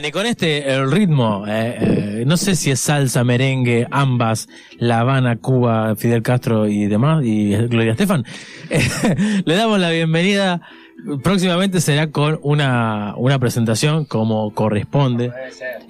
Bien, y con este el ritmo, eh, eh, no sé si es salsa, merengue, ambas, La Habana, Cuba, Fidel Castro y demás, y Gloria Estefan, eh, le damos la bienvenida. Próximamente será con una, una presentación como corresponde.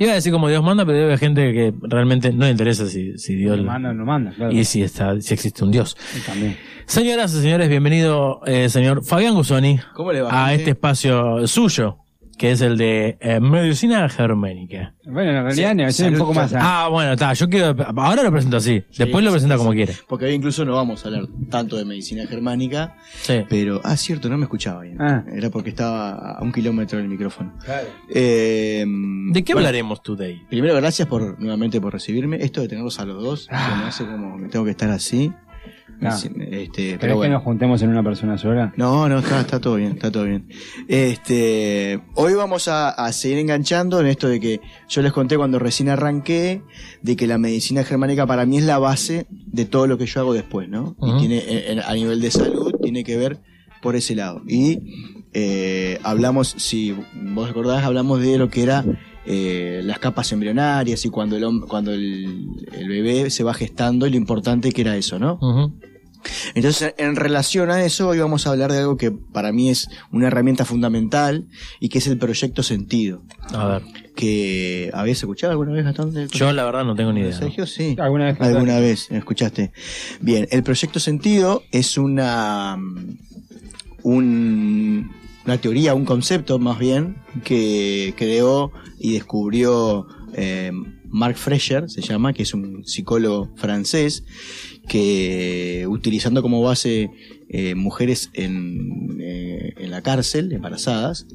Iba a decir como Dios manda, pero debe haber gente que realmente no le interesa si, si Dios Lo manda, lo manda, claro. y si está, si existe un Dios. Y también. Señoras y señores, bienvenido, eh, señor Fabián Gusoni, ¿Cómo le va? a gente? este espacio suyo, que es el de eh, medicina germánica. Bueno, en realidad negocié un salud, poco más. ¿ah? Ah, bueno, está, yo quiero, ahora lo presento así, después lo sí, presenta sí, como sí. quiere. Porque hoy incluso no vamos a hablar tanto de medicina germánica, Sí. pero... Ah, cierto, no me escuchaba bien. Ah. Era porque estaba a un kilómetro del micrófono. Claro. Eh, ¿De qué bueno, hablaremos today? Primero, gracias por nuevamente por recibirme. Esto de tenerlos a los dos, se me hace como que tengo que estar así. Sí, Este, ¿Querés pero que bueno. nos juntemos en una persona sola? No, no, está, está todo bien, está todo bien. Este, hoy vamos a, a seguir enganchando en esto de que yo les conté cuando recién arranqué, de que la medicina germánica para mí es la base de todo lo que yo hago después, ¿no? Y tiene, eh, a nivel de salud, tiene que ver por ese lado. Y eh, hablamos, si vos recordás, hablamos de lo que era eh, las capas embrionarias y cuando el cuando el, el bebé se va gestando y lo importante que era eso, ¿no? Entonces, en relación a eso, hoy vamos a hablar de algo que para mí es una herramienta fundamental y que es el proyecto sentido. A ver, Que habías escuchado alguna vez, Gastón? del yo la verdad no tengo ni idea. ¿no? Sergio, sí. ¿Alguna vez? Alguna vez, escuchaste. Bien, el proyecto sentido es una, mm, un- una teoría, un concepto más bien, que creó y descubrió eh, Mark Fresher, se llama, que es un psicólogo francés, que utilizando como base eh, mujeres en, eh, en la cárcel, embarazadas,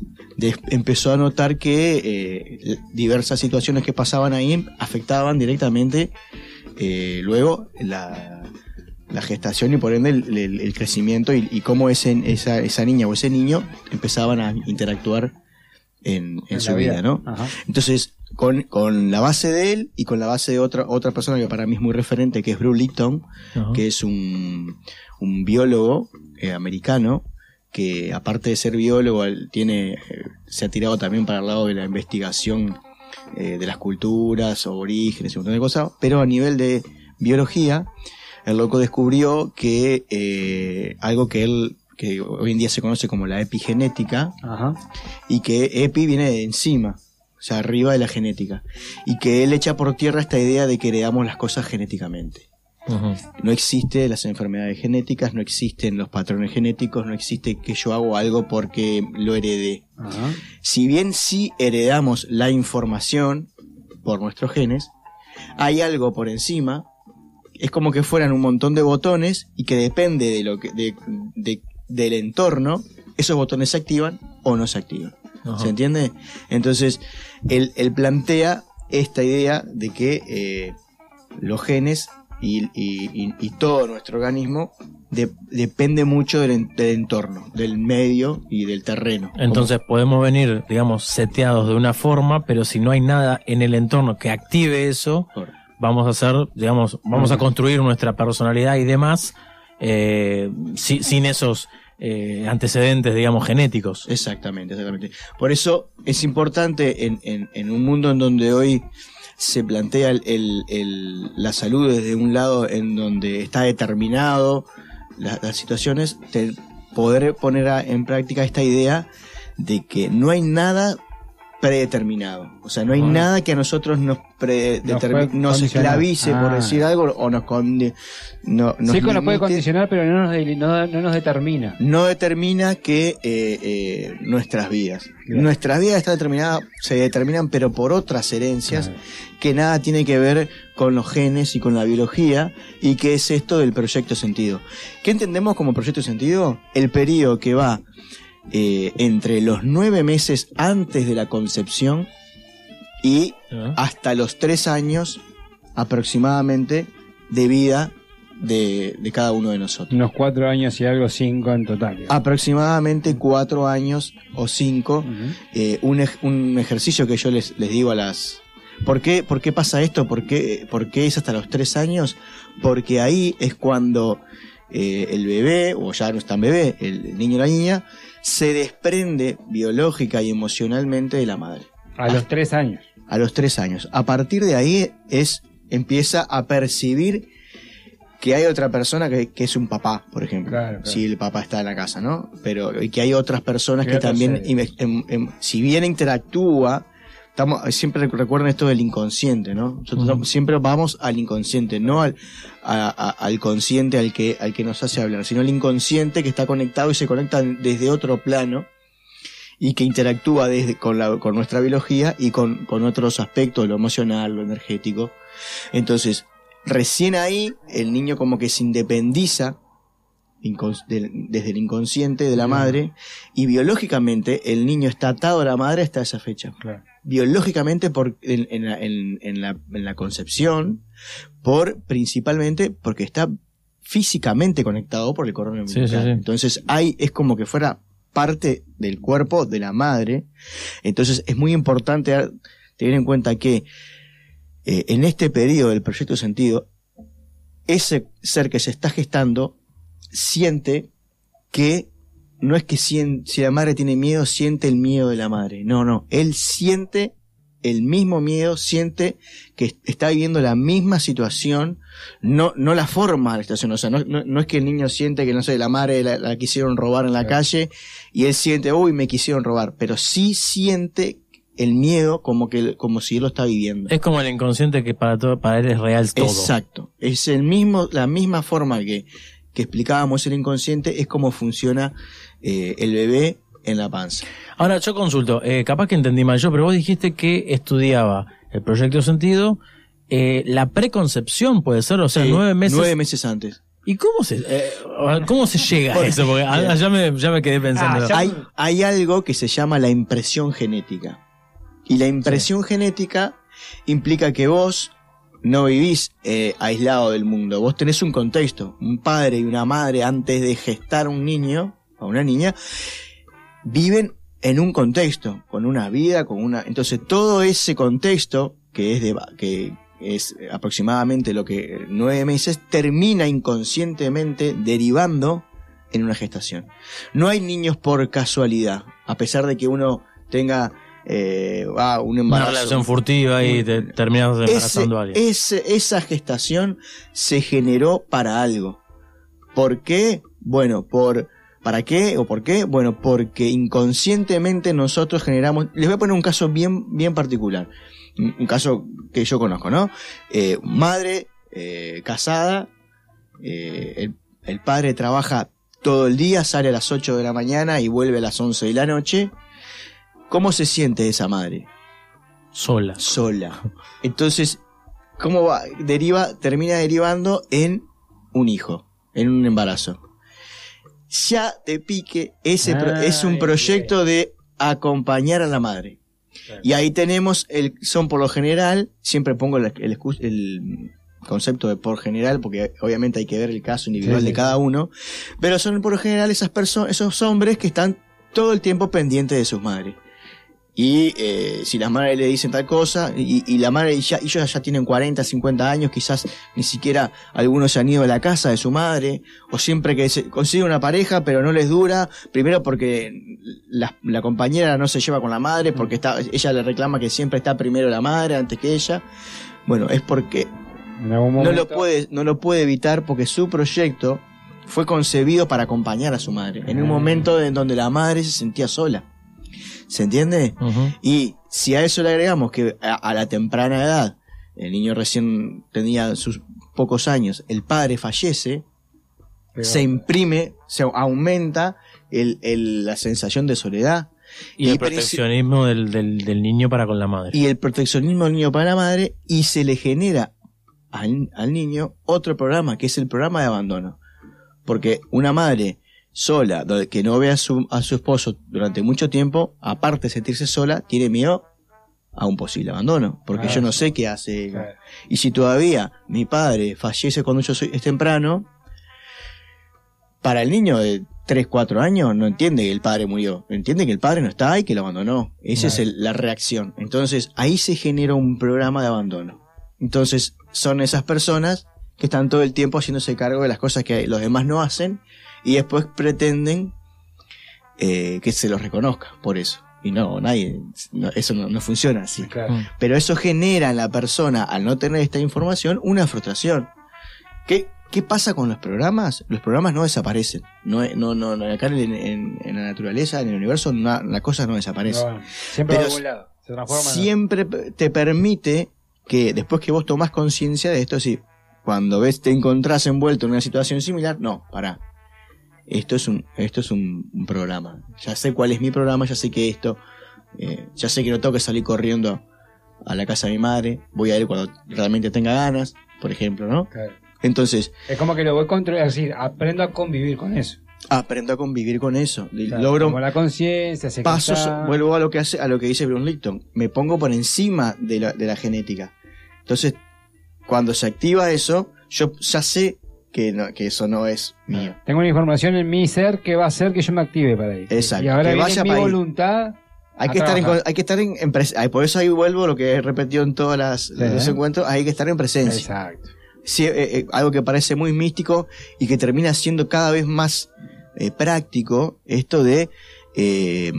empezó a notar que eh, diversas situaciones que pasaban ahí afectaban directamente luego la, la gestación y por ende el, el- el crecimiento y, y cómo ese, esa, esa niña o ese niño empezaban a interactuar en, en En su vida, ¿no? Ajá. Entonces, con, con la base de él y con la base de otra, otra persona que para mí es muy referente, que es Bruce Lipton, Ajá. que es un, un biólogo eh, americano que aparte de ser biólogo tiene eh, se ha tirado también para el lado de la investigación eh, de las culturas, orígenes y un montón de cosas, pero a nivel de biología, el loco descubrió que eh, algo que él que hoy en día se conoce como la epigenética Ajá. y que epi viene de encima, o sea, arriba de la genética, y que él echa por tierra esta idea de que heredamos las cosas genéticamente. No existen las enfermedades genéticas, no existen los patrones genéticos, no existe que yo hago algo porque lo heredé. Ajá. Si bien sí heredamos la información por nuestros genes, hay algo por encima, es como que fueran un montón de botones y que depende de lo que, de- de- del entorno, esos botones se activan o no se activan. Ajá. ¿Se entiende? Entonces, él, él plantea esta idea de que eh, los genes y, y- todo nuestro organismo de- depende mucho del, en- del entorno, del medio y del terreno. Entonces podemos venir, digamos, seteados de una forma, pero si no hay nada en el entorno que active eso, vamos a hacer, digamos, vamos a construir nuestra personalidad y demás eh, si- sin esos eh, antecedentes, digamos, genéticos. Exactamente, exactamente. Por eso es importante en, en- en un mundo en donde hoy se plantea el- el- el- la salud desde un lado en donde está determinado la- las situaciones, te- poder poner a- en práctica esta idea de que no hay nada predeterminado. O sea, no hay nada que a nosotros nos, Nos nos esclavice, por Ah. decir algo, o nos, condi- no, nos Sí nos puede condicionar, pero no nos, de- no, no nos determina. no determina que eh, eh, nuestras vidas. Claro. Nuestras vidas están determinadas, se determinan, pero por otras herencias Claro. que nada tiene que ver con los genes y con la biología, y que es esto del proyecto sentido. ¿Qué entendemos como proyecto sentido? El periodo que va eh, entre los nueve meses antes de la concepción y hasta los tres años aproximadamente de vida de, de cada uno de nosotros. Unos cuatro años y algo, cinco en total. aproximadamente cuatro años o cinco, eh, un, un ejercicio que yo les, les digo a las... ¿Por qué, ¿Por qué pasa esto? ¿Por qué, por qué es hasta los tres años? Porque ahí es cuando eh, el bebé, o ya no es tan bebé, el niño o la niña, se desprende biológica y emocionalmente de la madre. A los tres años. a los tres años. A partir de ahí es, empieza a percibir que hay otra persona que, que es un papá, por ejemplo. Claro, claro. Si el papá está en la casa, ¿no? Pero y que hay otras personas que también, em- em- si bien interactúa, estamos, siempre recuerden esto del inconsciente, ¿no? Nosotros siempre vamos al inconsciente, no al, a- a- al consciente al que, al que nos hace hablar, sino al inconsciente que está conectado y se conecta desde otro plano y que interactúa desde, con, la, con nuestra biología y con, con otros aspectos, lo emocional, lo energético. Entonces, recién ahí el niño como que se independiza desde el inconsciente de la madre y biológicamente el niño está atado a la madre hasta esa fecha. Claro. Biológicamente por, en, en la, en- en la- en la concepción, por principalmente porque está físicamente conectado por el cordón Sí, sí, umbilical. sí. Entonces hay, es como que fuera parte del cuerpo de la madre. Entonces es muy importante tener en cuenta que eh, en este periodo del proyecto sentido, ese ser que se está gestando siente que no es que sien- si la madre tiene miedo, siente el miedo de la madre. No, no. Él siente el mismo miedo, siente que est- está viviendo la misma situación, no, no la forma de la situación. O sea, no, no- no es que el niño siente que, no sé, la madre la, la quisieron robar en la calle y él siente, uy, me quisieron robar. Pero sí siente el miedo como que, como si él lo está viviendo. Es como el inconsciente que para todo, para él es real todo. Exacto. Es el mismo, la misma forma que, que explicábamos el inconsciente, es como funciona eh, el bebé en la panza. Ahora, yo consulto, eh, capaz que entendí mal yo, pero vos dijiste que estudiaba el proyecto sentido, eh, la preconcepción puede ser, o sea, Sí, nueve meses. Nueve meses antes. ¿Y cómo se, eh, cómo se llega a eso? Porque ah, ya, me, ya me quedé pensando. Ah, ya- Hay, hay algo que se llama la impresión genética. Y la impresión genética implica que vos no vivís eh, aislado del mundo. Vos tenés un contexto. Un padre y una madre antes de gestar un niño, a una niña, viven en un contexto, con una vida, con una. Entonces todo ese contexto, que es de que es aproximadamente lo que nueve meses, termina inconscientemente derivando en una gestación. No hay niños por casualidad, a pesar de que uno tenga eh, ah, un Una embarazo. relación furtiva y te terminas Ese- embarazando a alguien. ese- esa gestación se generó para algo. ¿Por qué? Bueno, por ¿para qué o por qué? Bueno, porque inconscientemente nosotros generamos. Les voy a poner un caso bien, bien particular, un, un caso que yo conozco, ¿no? Eh, madre eh, casada, eh, el, el padre trabaja todo el día, sale a las 8 de la mañana y vuelve a las 11 de la noche. ¿Cómo se siente esa madre? Sola. sola. Entonces, ¿cómo va? Deriva, termina derivando en un hijo, en un embarazo. Ya de pique, ese pro- es un proyecto de acompañar a la madre. Claro. Y ahí tenemos, el, son por lo general, siempre pongo el, el excu- el concepto de por general, porque obviamente hay que ver el caso individual Sí, de sí, cada uno, pero son por lo general esas personas, esos hombres que están todo el tiempo pendientes de sus madres. Y eh, si las madres le dicen tal cosa, y, y la madre ya, ellos ya tienen 40, 50 años, quizás ni siquiera algunos se han ido de la casa de su madre, o siempre que se consigue una pareja, pero no les dura, primero porque la, la compañera no se lleva con la madre, porque está, ella le reclama que siempre está primero la madre antes que ella. Bueno, es porque no lo puede, no lo puede evitar porque su proyecto fue concebido para acompañar a su madre, en un Ah. momento en donde la madre se sentía sola. ¿Se entiende? Y si a eso le agregamos que a, a la temprana edad, el niño recién tenía sus pocos años, el padre fallece, pero- se imprime, se aumenta el, el- la sensación de soledad Y, el princi- proteccionismo del, del, del niño para con la madre. y el proteccionismo del niño para la madre y se le genera al, al niño otro programa que es el programa de abandono. Porque una madre sola, que no ve a su, a su esposo durante mucho tiempo, aparte de sentirse sola, tiene miedo a un posible abandono. Porque Ah, yo no sé qué hace. Claro. Y si todavía mi padre fallece cuando yo soy, es temprano, para el niño de 3, 4 años no entiende que el padre murió. Entiende que el padre no está y que lo abandonó. Esa es el- la reacción. Entonces ahí se genera un programa de abandono. Entonces son esas personas que están todo el tiempo haciéndose cargo de las cosas que los demás no hacen y después pretenden eh, que se los reconozca por eso. Y no, nadie, no, eso no, no funciona así. Claro. Mm. Pero eso genera en la persona, al no tener esta información, una frustración. ¿Qué, qué pasa con los programas? Los programas no desaparecen. No, no, no, no, acá en, en- en la naturaleza, en el universo, na- la cosa no desaparece. No, siempre va Pero a algún lado. Se transforma Siempre te permite que después que vos tomás conciencia de esto, sí, cuando ves te encontrás envuelto en una situación similar, no, pará. Esto es un, esto es un, un programa. Ya sé cuál es mi programa, ya sé que esto, eh, ya sé que no tengo que salir corriendo a la casa de mi madre, voy a ir cuando realmente tenga ganas, por ejemplo, ¿no? Claro. Entonces, Es como que lo voy controlando, es decir, aprendo a convivir con eso. aprendo a convivir con eso. Claro, Logro Como la conciencia, se pasos, vuelvo a lo que hace, a lo que dice Bruce Lipton, me pongo por encima de la, de la genética. Entonces, cuando se activa eso, yo ya sé que, no- que eso no es mío. Tengo una información en mi ser que va a hacer que yo me active para ahí. Exacto, Y ahora que vaya mi para voluntad. Hay que, estar en, hay que estar en, en pres- ay, por eso ahí vuelvo lo que he repetido en todos los ¿eh? encuentros, hay que estar en presencia. Exacto. Sí, eh, eh, algo que parece muy místico y que termina siendo cada vez más eh, práctico, esto de, eh,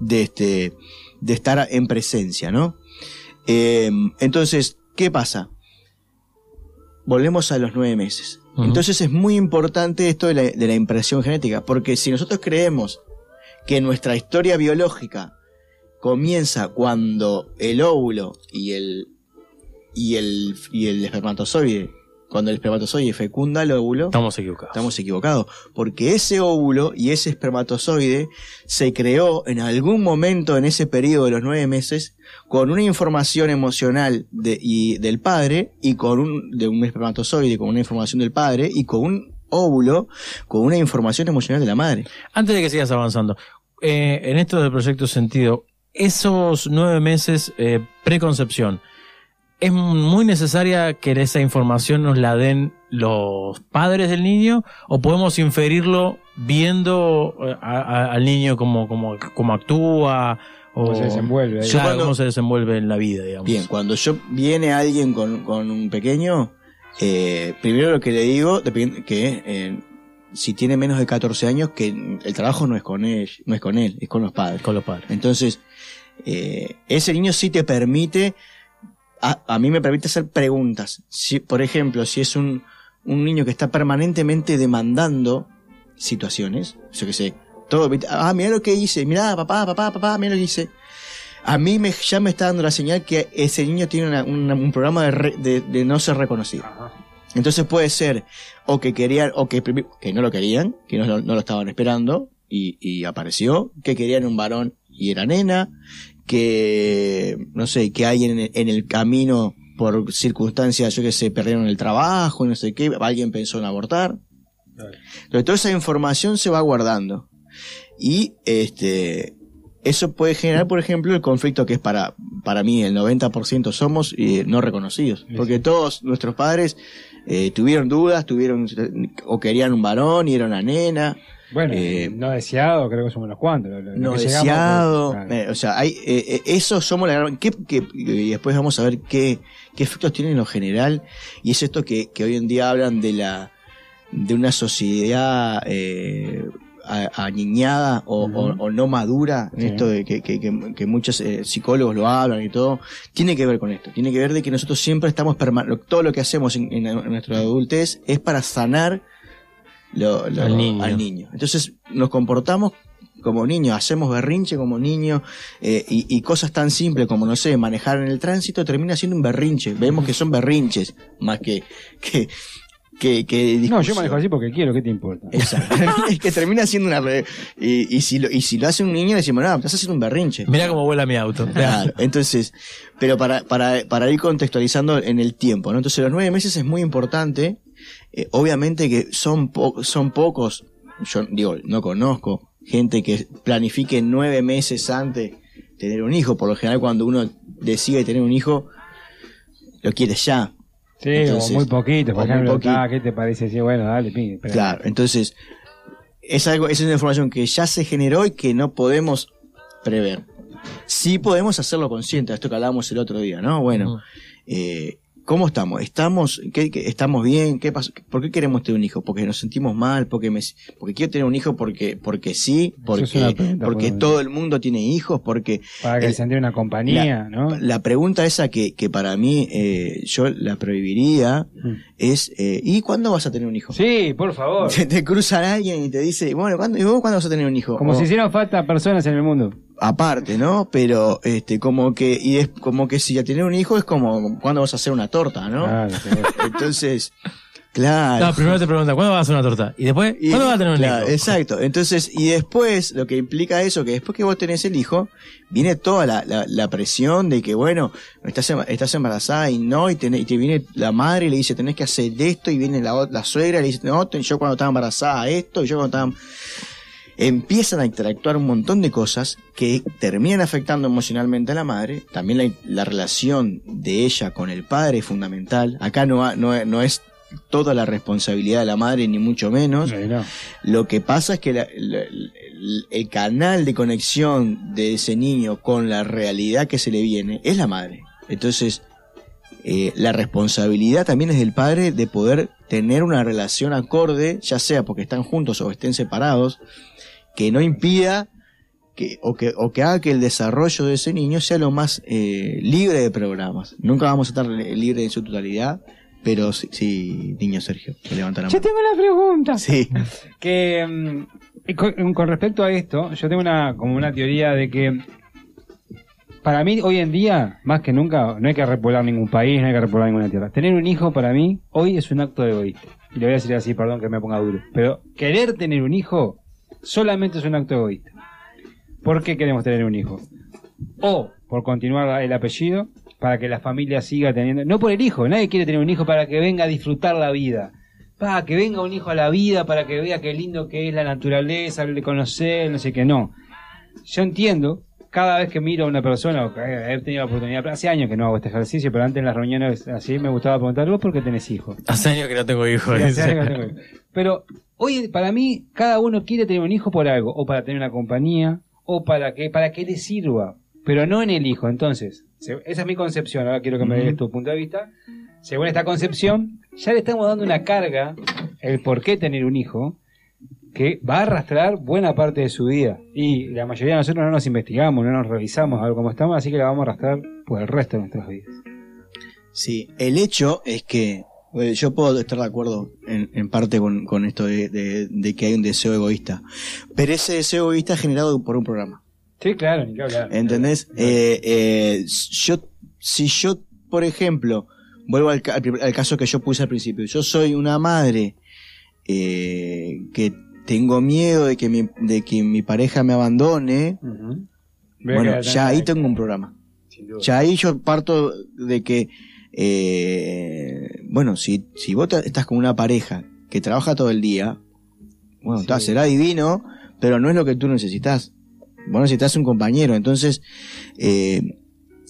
de, este, de estar en presencia, ¿no? Eh, entonces, ¿qué pasa? Volvemos a los nueve meses. Entonces es muy importante esto de la, de la impresión genética, porque si nosotros creemos que nuestra historia biológica comienza cuando el óvulo y el, y el, y el espermatozoide, cuando el espermatozoide fecunda el óvulo, Estamos equivocados. estamos equivocados, porque ese óvulo y ese espermatozoide se creó en algún momento en ese periodo de los nueve meses con una información emocional de, y del padre y con un, de un espermatozoide con una información del padre y con un óvulo con una información emocional de la madre. Antes de que sigas avanzando, eh, en esto del proyecto Sentido, esos nueve meses eh, preconcepción, ¿es muy necesaria que esa información nos la den los padres del niño o podemos inferirlo viendo eh, a- a- al niño como, como, como actúa? O, Cómo se desenvuelve Cuando- cómo se desenvuelve en la vida, digamos. Bien, cuando yo viene alguien con, con un pequeño, eh, primero lo que le digo, depende, que eh, si tiene menos de 14 años, que el trabajo no es con él, no es con él, es con los padres. Con los padres. Entonces, eh, ese niño sí te permite, a, a mí me permite hacer preguntas. Si, por ejemplo, si es un, un niño que está permanentemente demandando situaciones, yo qué sé, todo, ah, mira lo que hice, mira, papá, papá, papá, mira lo que hice. A mí me, ya me está dando la señal que ese niño tiene una- una- un programa de, re- de, de no ser reconocido. Ajá. Entonces puede ser o que querían, o que, que no lo querían, que no, no lo estaban esperando y, y apareció, que querían un varón y era nena, que, no sé, que alguien en el, en el camino por circunstancias, yo que sé, perdieron el trabajo, no sé qué, alguien pensó en abortar. Entonces toda esa información se va guardando. Y este eso puede generar, por ejemplo, el conflicto que es para, para mí el 90% somos eh, no reconocidos. Porque todos nuestros padres eh, tuvieron dudas, tuvieron o querían un varón y era una nena, Bueno, Eh, no deseado, creo que somos unos cuantos. lo- lo no que llegamos, deseado. pues, claro. eh, o sea, hay, eh, eh, eso somos la gran... ¿qué- qué- y después vamos a ver qué, qué efectos tiene en lo general. Y es esto que, que hoy en día hablan de la de una sociedad eh, aniñada o, Ujú. o- o no madura, en Sí. esto de que, que, que- que muchos eh, psicólogos lo hablan y todo, tiene que ver con esto. Tiene que ver de que nosotros siempre estamos, todo lo que hacemos en, en- en nuestra adultez es para sanar lo- lo- Al niño. Entonces nos comportamos como niños, hacemos berrinche como niños eh, y, y cosas tan simples como, no sé, manejar en el tránsito termina siendo un berrinche. Vemos que son berrinches más que... que que, que No, yo manejo así porque quiero, ¿qué te importa? Exacto. es que termina siendo una... re- Y, y, si lo, y si lo hace un niño, decimos, no, estás haciendo un berrinche. Mira cómo vuela mi auto. Claro, entonces, pero para, para, para ir contextualizando en el tiempo, ¿no? Entonces los nueve meses es muy importante, eh, obviamente que son, po- son pocos, yo digo, no conozco gente que planifique nueve meses antes tener un hijo, por lo general cuando uno decide tener un hijo, lo quiere ya. Sí, Entonces, o muy poquito, por ejemplo. poquito. ah, ¿Qué te parece? Sí, bueno, dale, pide. Claro, entonces, es algo, es una información que ya se generó y que no podemos prever. Sí podemos hacerlo consciente, esto que hablábamos el otro día, ¿no? Bueno, eh, ¿Cómo estamos? ¿Estamos, qué, qué- estamos bien? ¿Qué pasó? ¿Por qué queremos tener un hijo? ¿Porque nos sentimos mal? ¿Porque me, porque quiero tener un hijo porque, porque sí? ¿Porque, pregunta, porque todo el mundo tiene hijos? Porque Para que el- se entienda una compañía, ¿no? la pregunta esa que, que para mí eh, yo la prohibiría Mm. es, eh, ¿y cuándo vas a tener un hijo? Sí, por favor. Te, te cruzan alguien y te dice, bueno, ¿cuándo, ¿y vos cuándo vas a tener un hijo? Como O- si hicieran falta personas en el mundo. Aparte, ¿no? Pero este como que y es como que si ya tener un hijo es como cuándo vas a hacer una torta, ¿no? Claro. Entonces, claro. No, primero te pregunta, ¿cuándo vas a hacer una torta? Y después, Y- ¿cuándo vas a tener un claro, hijo? Exacto. Entonces, y después, lo que implica eso, que después que vos tenés el hijo, viene toda la, la, la presión de que, bueno, estás, em- estás embarazada y no, y, tenés- y te viene la madre y le dice, tenés que hacer esto, y viene la, la suegra y le dice, no, yo cuando estaba embarazada esto, y yo cuando estaba... Empiezan a interactuar un montón de cosas que terminan afectando emocionalmente a la madre. También la, la relación de ella con el padre es fundamental. Acá no, ha- no, no es toda la responsabilidad de la madre, ni mucho menos. No. Lo que pasa es que la- la- el, el canal de conexión de ese niño con la realidad que se le viene es la madre. Entonces, eh, la responsabilidad también es del padre de poder tener una relación acorde, ya sea porque están juntos o estén separados, que no impida que, o, que, o que haga que el desarrollo de ese niño sea lo más eh, libre de programas. Nunca vamos a estar libres en su totalidad, pero sí, sí niño Sergio, levanta la Yo mano. tengo la pregunta. Sí. Que mm, con, con respecto a esto, yo tengo una como una teoría de que para mí hoy en día, más que nunca, no hay que repoblar ningún país, no hay que repoblar ninguna tierra. Tener un hijo para mí hoy es un acto egoísta. Y le voy a decir así, perdón que me ponga duro. Pero querer tener un hijo solamente es un acto egoísta. ¿Por qué queremos tener un hijo? O por continuar el apellido, para que la familia siga teniendo... No por el hijo, nadie quiere tener un hijo para que venga a disfrutar la vida. Para que venga un hijo a la vida, para que vea qué lindo que es la naturaleza, de conocer, no sé qué, no. Yo entiendo, cada vez que miro a una persona, o que he tenido la oportunidad, hace años que no hago este ejercicio, pero antes en las reuniones así me gustaba preguntar, ¿vos por qué tenés hijos? Hace años que no tengo hijos. Sí, hace años que no tengo hijos. Pero hoy, para mí, cada uno quiere tener un hijo por algo, o para tener una compañía, o para que, para que le sirva, pero no en el hijo. Entonces, se- esa es mi concepción, ahora quiero que me des tu punto de vista. Según esta concepción, ya le estamos dando una carga, el por qué tener un hijo, que va a arrastrar buena parte de su vida. Y la mayoría de nosotros no nos investigamos, no nos revisamos a ver cómo estamos, así que la vamos a arrastrar por el resto de nuestras vidas. Sí, el hecho es que yo puedo estar de acuerdo en, en parte con, con esto de, de- de que hay un deseo egoísta, pero ese deseo egoísta es generado por un programa. Sí, claro, ni que hablar. ¿Entendés? Eh, eh, yo, si yo, por ejemplo, vuelvo al, al al caso que yo puse al principio, yo soy una madre eh, que tengo miedo de que mi, de que mi pareja me abandone, bueno, ya ahí tengo un programa. Ya ahí yo parto de que, eh, bueno, si, si vos estás con una pareja que trabaja todo el día, bueno, Sí. está, será divino, pero no es lo que tú necesitas. Vos necesitas un compañero, entonces, eh,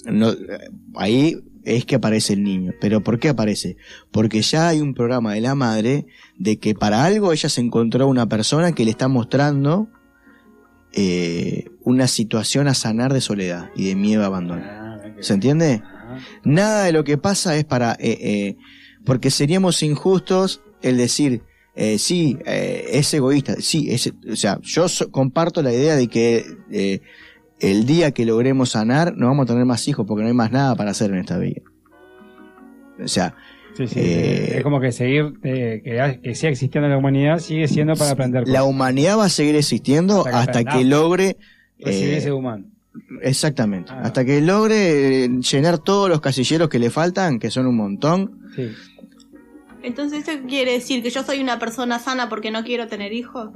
no, ahí es que aparece el niño. ¿Pero por qué aparece? Porque ya hay un programa de la madre de que para algo ella se encontró una persona que le está mostrando eh, una situación a sanar de soledad y de miedo a abandono. Ah, ¿Se entiende? Nada de lo que pasa es para... eh, eh, porque seríamos injustos el decir, eh, sí, eh, es egoísta. Sí, es, o sea, yo so- comparto la idea de que el día que logremos sanar no vamos a tener más hijos porque no hay más nada para hacer en esta vida. O sea, Sí, sí, Eh, es como que seguir, eh, que, que siga existiendo la humanidad, sigue siendo para aprender la cosas. humanidad va a seguir existiendo Hasta que hasta que aprendamos. logre... Eh, ese humano. Exactamente. Ah. Hasta que logre eh, llenar todos los casilleros que le faltan, que son un montón. Sí. Entonces, ¿esto quiere decir que yo soy una persona sana porque no quiero tener hijos?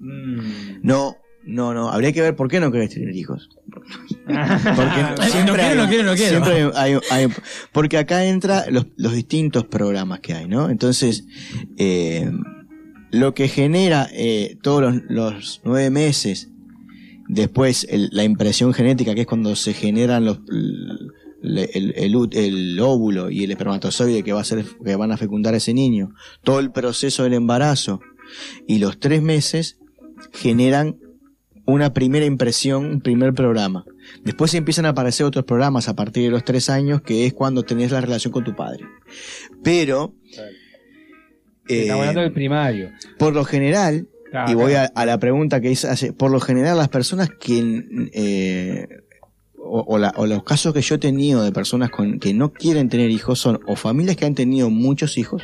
Mm. No, no, no. Habría que ver por qué no querés tener hijos. Porque no siempre quiero, hay- no quiero, no quiero. siempre hay- hay- porque acá entra los, los distintos programas que hay, ¿no? Entonces, eh, lo que genera eh, todos los, los nueve meses, después el- la impresión genética, que es cuando se generan los el, óvulo y el espermatozoide que va a ser que van a fecundar a ese niño, todo el proceso del embarazo y los tres meses generan una primera impresión, un primer programa. Después empiezan a aparecer otros programas a partir de los tres años, que es cuando tenés la relación con tu padre. Pero, eh, Estamos hablando del primario. por lo general, Y voy a, la pregunta que hace, por lo general las personas que, eh, o, o la- o los casos que yo he tenido de personas con, que no quieren tener hijos son o familias que han tenido muchos hijos,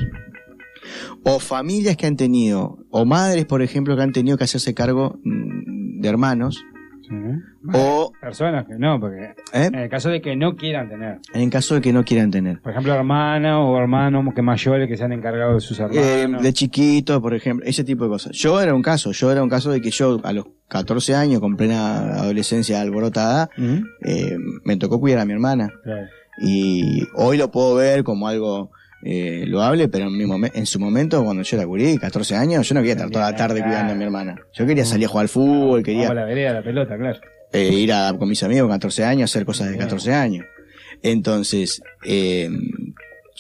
o familias que han tenido, o madres, por ejemplo, que han tenido que hacerse cargo mm, de hermanos, O Personas que no, porque ¿eh? en el caso de que no quieran tener. en el caso de que no quieran tener. Por ejemplo, hermana o hermanos que mayores que se han encargado de sus Eh, hermanos. de chiquito, por ejemplo, ese tipo de cosas. Yo era un caso, yo era un caso de que yo a los 14 años, con plena adolescencia alborotada, eh, me tocó cuidar a mi hermana. Claro. Y hoy lo puedo ver como algo eh, loable, pero en, mi momen- en su momento, cuando yo la cubrí, 14 años, yo no quería estar toda la tarde cuidando a mi hermana. Yo quería salir a jugar al fútbol, a quería la vereda, la pelota, claro. eh, ir a, con mis amigos 14 años, hacer cosas de 14 años. Entonces, eh,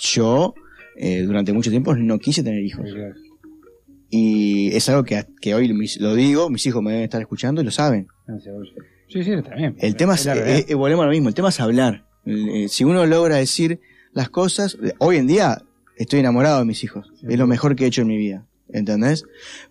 yo eh, durante mucho tiempo no quise tener hijos. Y es algo que, que hoy mis- lo digo, mis hijos me deben estar escuchando y lo saben. Seguro. Sí, sí, está bien. El tema es, eh, volvemos a lo mismo, el tema es hablar. Si uno logra decir las cosas, hoy en día estoy enamorado de mis hijos, Sí. es lo mejor que he hecho en mi vida, ¿entendés?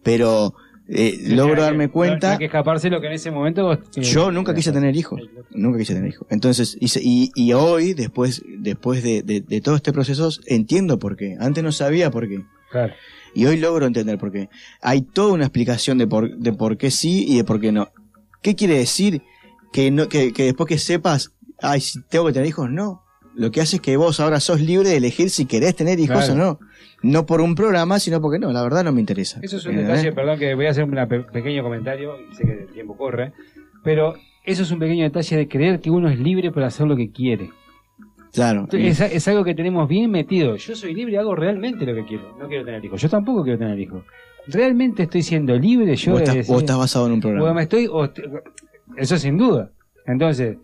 Pero eh, Sí, logro hay darme cuenta, no hay que escaparse lo que en ese momento. vos- yo nunca quise tener hijos, nunca quise tener hijos. Entonces, y, y, hoy, después, después de, de- de todo este proceso, entiendo por qué. Antes no sabía por qué. Claro. Y hoy logro entender por qué. Hay toda una explicación de por, de por qué sí y de por qué no. ¿Qué quiere decir? Que, no, que, que después que sepas, ay, si tengo que tener hijos, no. Lo que hace es que vos ahora sos libre de elegir si querés tener hijos Claro. o no. No por un programa, sino porque no, la verdad no me interesa. Eso es un detalle, perdón que voy a hacer un pequeño comentario, sé que el tiempo corre, pero eso es un pequeño detalle de creer que uno es libre para hacer lo que quiere. Claro. Es, es algo que tenemos bien metido. Yo soy libre y hago realmente lo que quiero. No quiero tener hijos. Yo tampoco quiero tener hijos. Realmente estoy siendo libre yo o, de estás, decir- o estás basado en un o programa. me estoy o eso sin duda. Entonces,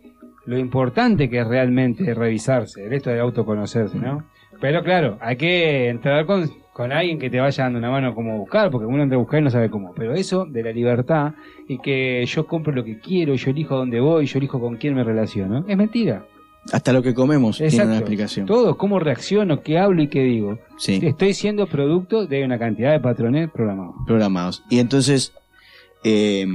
lo importante que es realmente revisarse, el esto de autoconocerse, ¿no? Pero claro, hay que entrar con, con alguien que te vaya dando una mano como buscar, porque uno entra a buscar y no sabe cómo. Pero eso de la libertad y que yo compro lo que quiero, yo elijo dónde voy, yo elijo con quién me relaciono, es mentira. Hasta lo que comemos tiene Exacto. una explicación. Todo, cómo reacciono, qué hablo y qué digo. Sí. Estoy siendo producto de una cantidad de patrones programados. programados. Y entonces eh,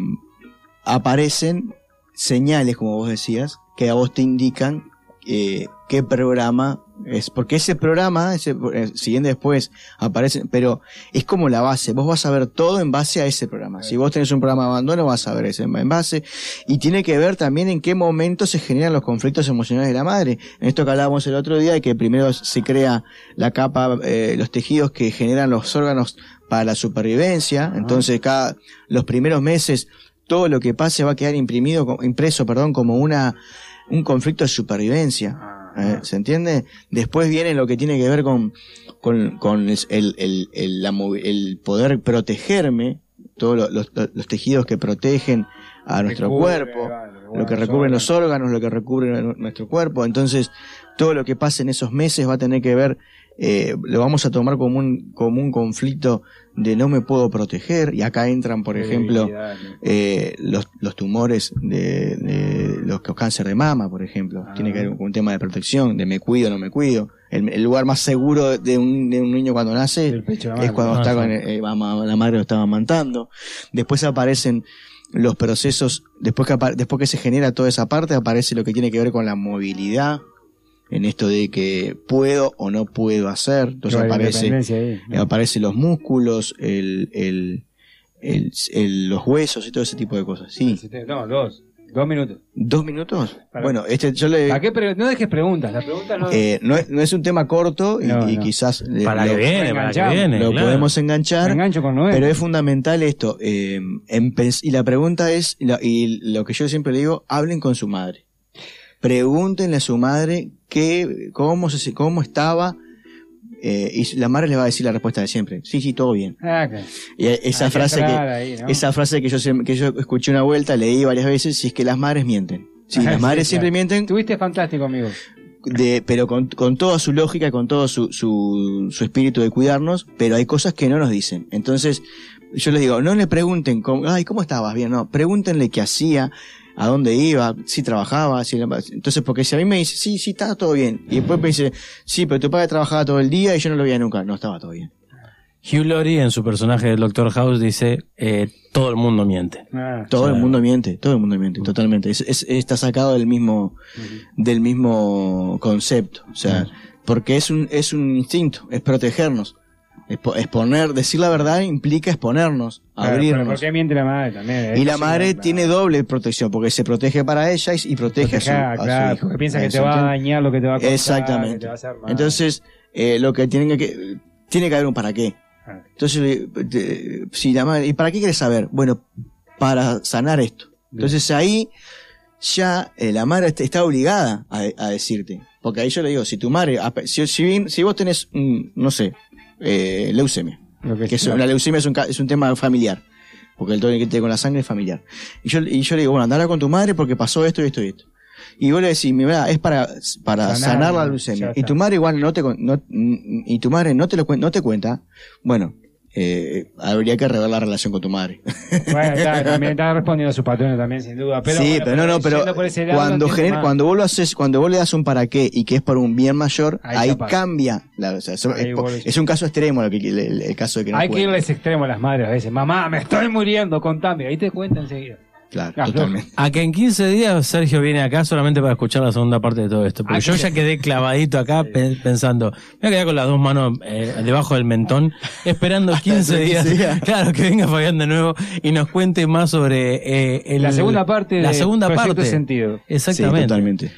aparecen señales, como vos decías, que a vos te indican eh, qué programa es. Porque ese programa, ese, eh, siguiendo después, aparece, pero es como la base. Vos vas a ver todo en base a ese programa. Si vos tenés un programa de abandono, vas a ver ese en base. Y tiene que ver también en qué momento se generan los conflictos emocionales de la madre. En esto que hablábamos el otro día, de que primero se crea la capa, eh, los tejidos que generan los órganos para la supervivencia. Entonces, cada, los primeros meses, todo lo que pase va a quedar imprimido, impreso, perdón, como una, un conflicto de supervivencia. Eh, ¿Se entiende? Después viene lo que tiene que ver con, con, con el, el, el, la el poder protegerme, todos lo- los, los, los tejidos que protegen a nuestro cuerpo, vale, lo que recubren los órganos. lo que recubre nu- nuestro cuerpo. Entonces, todo lo que pase en esos meses va a tener que ver, eh, lo vamos a tomar como un, como un conflicto de no me puedo proteger. Y acá entran, por ejemplo, eh, los, los tumores de, de los cáncer de mama, por ejemplo. Ah. Tiene que ver con un tema de protección, de me cuido, no me cuido. El, el lugar más seguro de un, de un niño cuando nace es cuando está con el- eh, la madre lo está amamantando. Después aparecen los procesos, después que, después que se genera toda esa parte, aparece lo que tiene que ver con la movilidad, en esto de que puedo o no puedo hacer. Entonces aparece, independencia ahí, ¿no? aparecen los músculos, el, el, el- el- los huesos y todo ese tipo de cosas. Sí. No, dos. Dos minutos. ¿Dos minutos? Para- Bueno, este yo le... ¿Para qué pre- no dejes preguntas. La pregunta no. eh, no, es, no es un tema corto y, No, y no. quizás le- Para lo, que viene, para que viene. lo claro. podemos enganchar. Me engancho con Noé. Pero es fundamental esto. eh, y la pregunta es, y lo que yo siempre le digo, hablen con su madre. Pregúntenle a su madre qué, cómo, se, cómo estaba. Eh, y la madre le va a decir la respuesta de siempre. Sí, sí, todo bien. Ah. Y esa Hay que frase que, ahí, ¿no? esa frase que yo, que yo escuché una vuelta, leí varias veces, si es que las madres mienten. Si Ajá, las sí, madres siempre claro. mienten, Estuviste fantástico, amigo. de, pero con, con toda su lógica, con todo su, su, su espíritu de cuidarnos, pero hay cosas que no nos dicen. Entonces, yo les digo, no le pregunten, cómo, ay, ¿cómo estabas? Bien, no, pregúntenle qué hacía, a dónde iba, si trabajaba, si, entonces, porque si a mí me dice, sí, sí, estaba todo bien, y después me dice, sí, pero tu padre trabajaba todo el día y yo no lo veía nunca, no estaba todo bien. Hugh Laurie en su personaje del Doctor House dice, eh, todo el mundo miente. Ah, Todo el mundo miente, todo el mundo miente, totalmente. Es, es- está sacado del mismo, del mismo concepto. O sea, porque es un, es un instinto, es protegernos. Expo- exponer, decir la verdad implica exponernos, claro, abrirnos. ¿Por qué miente la madre también? Y la sí, madre claro. tiene doble protección, porque se protege para ella y, y protege a su, Proteger, a su claro, hijo. porque piensa que te va a dañar lo que te va a contar, que Exactamente. te va a hacer mal. Entonces, eh, lo que tienen que, tiene que haber un para qué. Ah, Entonces, eh, si la madre, ¿y para qué quieres saber? Bueno, para sanar esto. Entonces ahí ya eh, la madre est- está obligada a, a decirte. Porque ahí yo le digo, si tu madre, si, si, bien- si vos tenés, un, no sé, eh, leucemia, que que es, sea. la leucemia es un, es un tema familiar, porque el todo que tiene con la sangre es familiar. Y yo, y yo le digo, bueno, andala con tu madre porque pasó esto y esto y esto. Y vos le decís, mira, es para, para Sanar, sanar, la leucemia. Y tu madre igual no te, no, y tu madre no te lo no te cuenta, bueno, eh, habría que rever la relación con tu madre. Bueno, está, también está respondiendo a su patrón también, sin duda. Pero, sí, bueno, pero no, no, pero cuando, genera- cuando vos lo haces, cuando vos le das un para qué y que es por un bien mayor, Ahí cambia. La, o sea, eso Ahí es, un caso extremo lo que, el, el- el caso de que no Hay que irles extremo a las madres a veces. Mamá, me estoy muriendo, contame. Ahí te cuenta enseguida. Claro, Ah, totalmente. A que en 15 días Sergio viene acá solamente para escuchar la segunda parte de todo esto. Porque yo que- ya quedé clavadito acá pe- pensando, me voy a quedar con las dos manos eh, debajo del mentón, esperando 15 días. 15 días. Claro, que venga Fabián de nuevo y nos cuente más sobre eh, el- la segunda parte la de segunda parte. Sentido. Sí, Exactamente. totalmente.